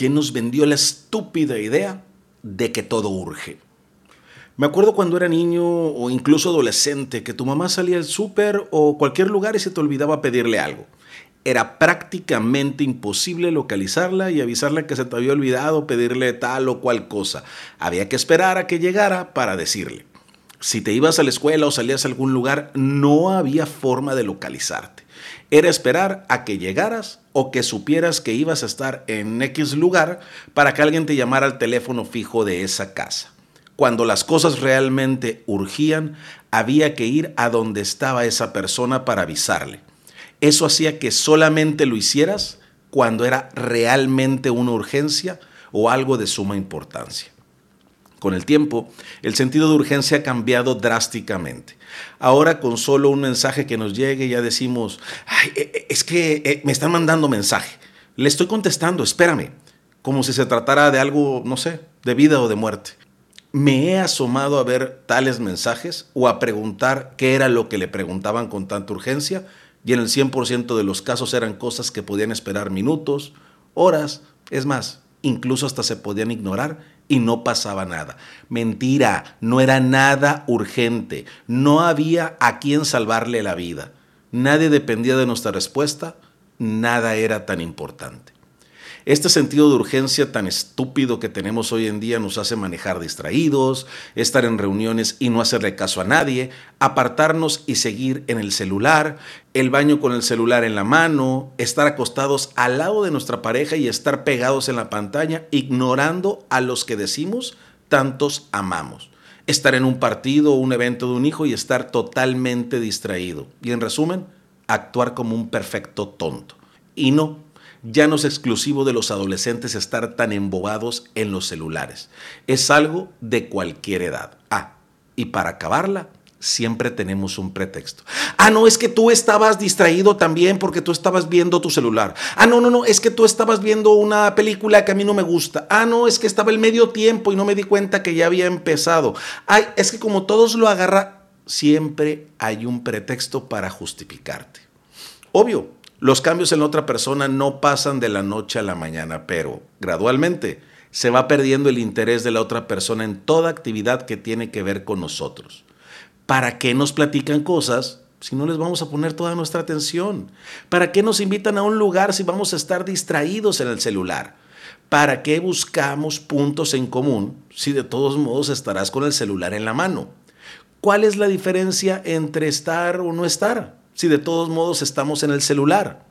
¿Quién nos vendió la estúpida idea de que todo urge? Me acuerdo cuando era niño o incluso adolescente que tu mamá salía al súper o cualquier lugar y se te olvidaba pedirle algo. Era prácticamente imposible localizarla y avisarle que se te había olvidado pedirle tal o cual cosa. Había que esperar a que llegara para decirle. Si te ibas a la escuela o salías a algún lugar, no había forma de localizarte. Era esperar a que llegaras o que supieras que ibas a estar en X lugar para que alguien te llamara al teléfono fijo de esa casa. Cuando las cosas realmente urgían, había que ir a donde estaba esa persona para avisarle. Eso hacía que solamente lo hicieras cuando era realmente una urgencia o algo de suma importancia. Con el tiempo, el sentido de urgencia ha cambiado drásticamente. Ahora con solo un mensaje que nos llegue ya decimos, eh, eh, es que eh, me están mandando mensaje. Le estoy contestando, espérame, como si se tratara de algo, no sé, de vida o de muerte. Me he asomado a ver tales mensajes o a preguntar qué era lo que le preguntaban con tanta urgencia y en el 100% de los casos eran cosas que podían esperar minutos, horas, es más, incluso hasta se podían ignorar y no pasaba nada. Mentira, no era nada urgente, no había a quien salvarle la vida. Nadie dependía de nuestra respuesta, nada era tan importante. Este sentido de urgencia tan estúpido que tenemos hoy en día nos hace manejar distraídos, estar en reuniones y no hacerle caso a nadie, apartarnos y seguir en el celular, el baño con el celular en la mano, estar acostados al lado de nuestra pareja y estar pegados en la pantalla, ignorando a los que decimos tantos amamos. Estar en un partido o un evento de un hijo y estar totalmente distraído. Y en resumen, actuar como un perfecto tonto. Y no, ya no es exclusivo de los adolescentes estar tan embobados en los celulares. Es algo de cualquier edad. Ah, y para acabarla, siempre tenemos un pretexto. Ah, no, es que tú estabas distraído también porque tú estabas viendo tu celular. Ah, no, no, no, es que tú estabas viendo una película que a mí no me gusta. Ah, no, es que estaba el medio tiempo y no me di cuenta que ya había empezado. Ay, es que como todos lo agarra, siempre hay un pretexto para justificarte. Obvio, los cambios en la otra persona no pasan de la noche a la mañana, pero gradualmente se va perdiendo el interés de la otra persona en toda actividad que tiene que ver con nosotros. ¿Para qué nos platican cosas si no les vamos a poner toda nuestra atención? ¿Para qué nos invitan a un lugar si vamos a estar distraídos en el celular? ¿Para qué buscamos puntos en común si de todos modos estarás con el celular en la mano? ¿Cuál es la diferencia entre estar o no estar? Si de todos modos estamos en el celular?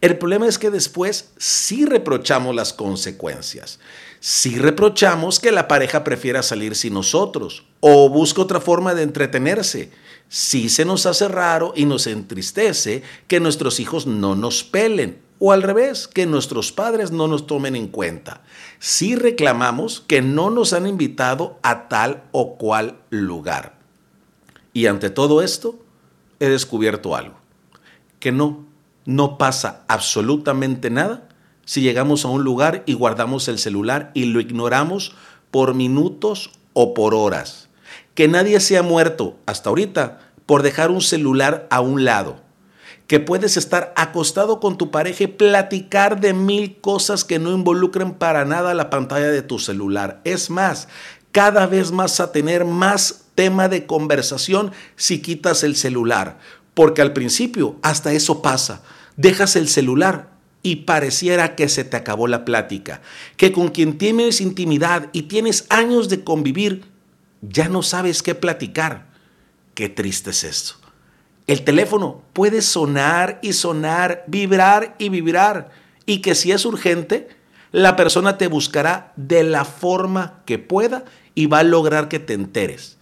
El problema es que después sí reprochamos las consecuencias. Sí reprochamos que la pareja prefiera salir sin nosotros o busca otra forma de entretenerse. Sí se nos hace raro y nos entristece que nuestros hijos no nos pelen o al revés, que nuestros padres no nos tomen en cuenta. Sí reclamamos que no nos han invitado a tal o cual lugar. Y ante todo esto, he descubierto algo, que no, no pasa absolutamente nada si llegamos a un lugar y guardamos el celular y lo ignoramos por minutos o por horas. Que nadie se ha muerto hasta ahorita por dejar un celular a un lado. Que puedes estar acostado con tu pareja y platicar de mil cosas que no involucren para nada la pantalla de tu celular. Es más, cada vez más a tener más tema de conversación si quitas el celular. Porque al principio hasta eso pasa. Dejas el celular y pareciera que se te acabó la plática. Que con quien tienes intimidad y tienes años de convivir, ya no sabes qué platicar. Qué triste es esto. El teléfono puede sonar y sonar, vibrar y vibrar. Y que si es urgente, la persona te buscará de la forma que pueda y va a lograr que te enteres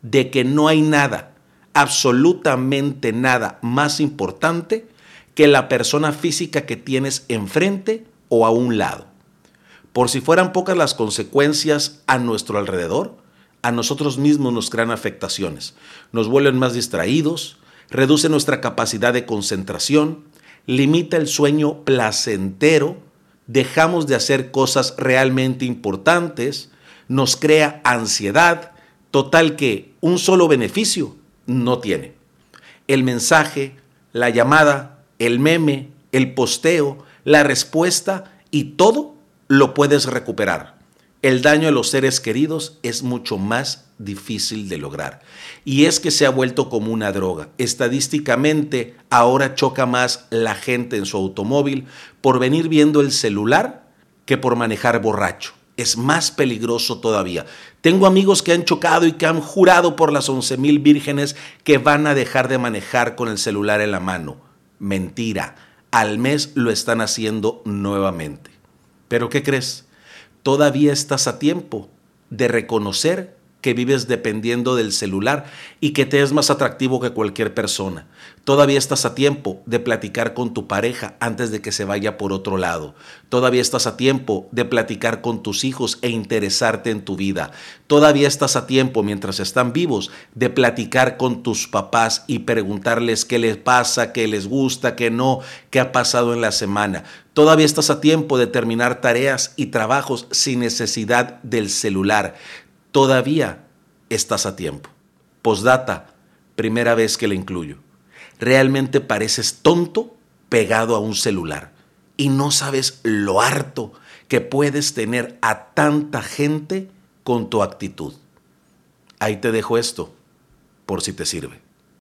de que no hay nada, absolutamente nada más importante que la persona física que tienes enfrente o a un lado. Por si fueran pocas las consecuencias a nuestro alrededor, a nosotros mismos nos crean afectaciones, nos vuelven más distraídos, reduce nuestra capacidad de concentración, limita el sueño placentero, dejamos de hacer cosas realmente importantes, nos crea ansiedad, Total que un solo beneficio no tiene. El mensaje, la llamada, el meme, el posteo, la respuesta y todo lo puedes recuperar. El daño a los seres queridos es mucho más difícil de lograr. Y es que se ha vuelto como una droga. Estadísticamente, ahora choca más la gente en su automóvil por venir viendo el celular que por manejar borracho. Es más peligroso todavía. Tengo amigos que han chocado y que han jurado por las once mil vírgenes que van a dejar de manejar con el celular en la mano. Mentira. Al mes lo están haciendo nuevamente. Pero ¿qué crees? Todavía estás a tiempo de reconocer que vives dependiendo del celular y que te es más atractivo que cualquier persona. Todavía estás a tiempo de platicar con tu pareja antes de que se vaya por otro lado. Todavía estás a tiempo de platicar con tus hijos e interesarte en tu vida. Todavía estás a tiempo, mientras están vivos, de platicar con tus papás y preguntarles qué les pasa, qué les gusta, qué no, qué ha pasado en la semana. Todavía estás a tiempo de terminar tareas y trabajos sin necesidad del celular todavía estás a tiempo. Postdata, primera vez que le incluyo. Realmente pareces tonto pegado a un celular y no sabes lo harto que puedes tener a tanta gente con tu actitud. Ahí te dejo esto, por si te sirve.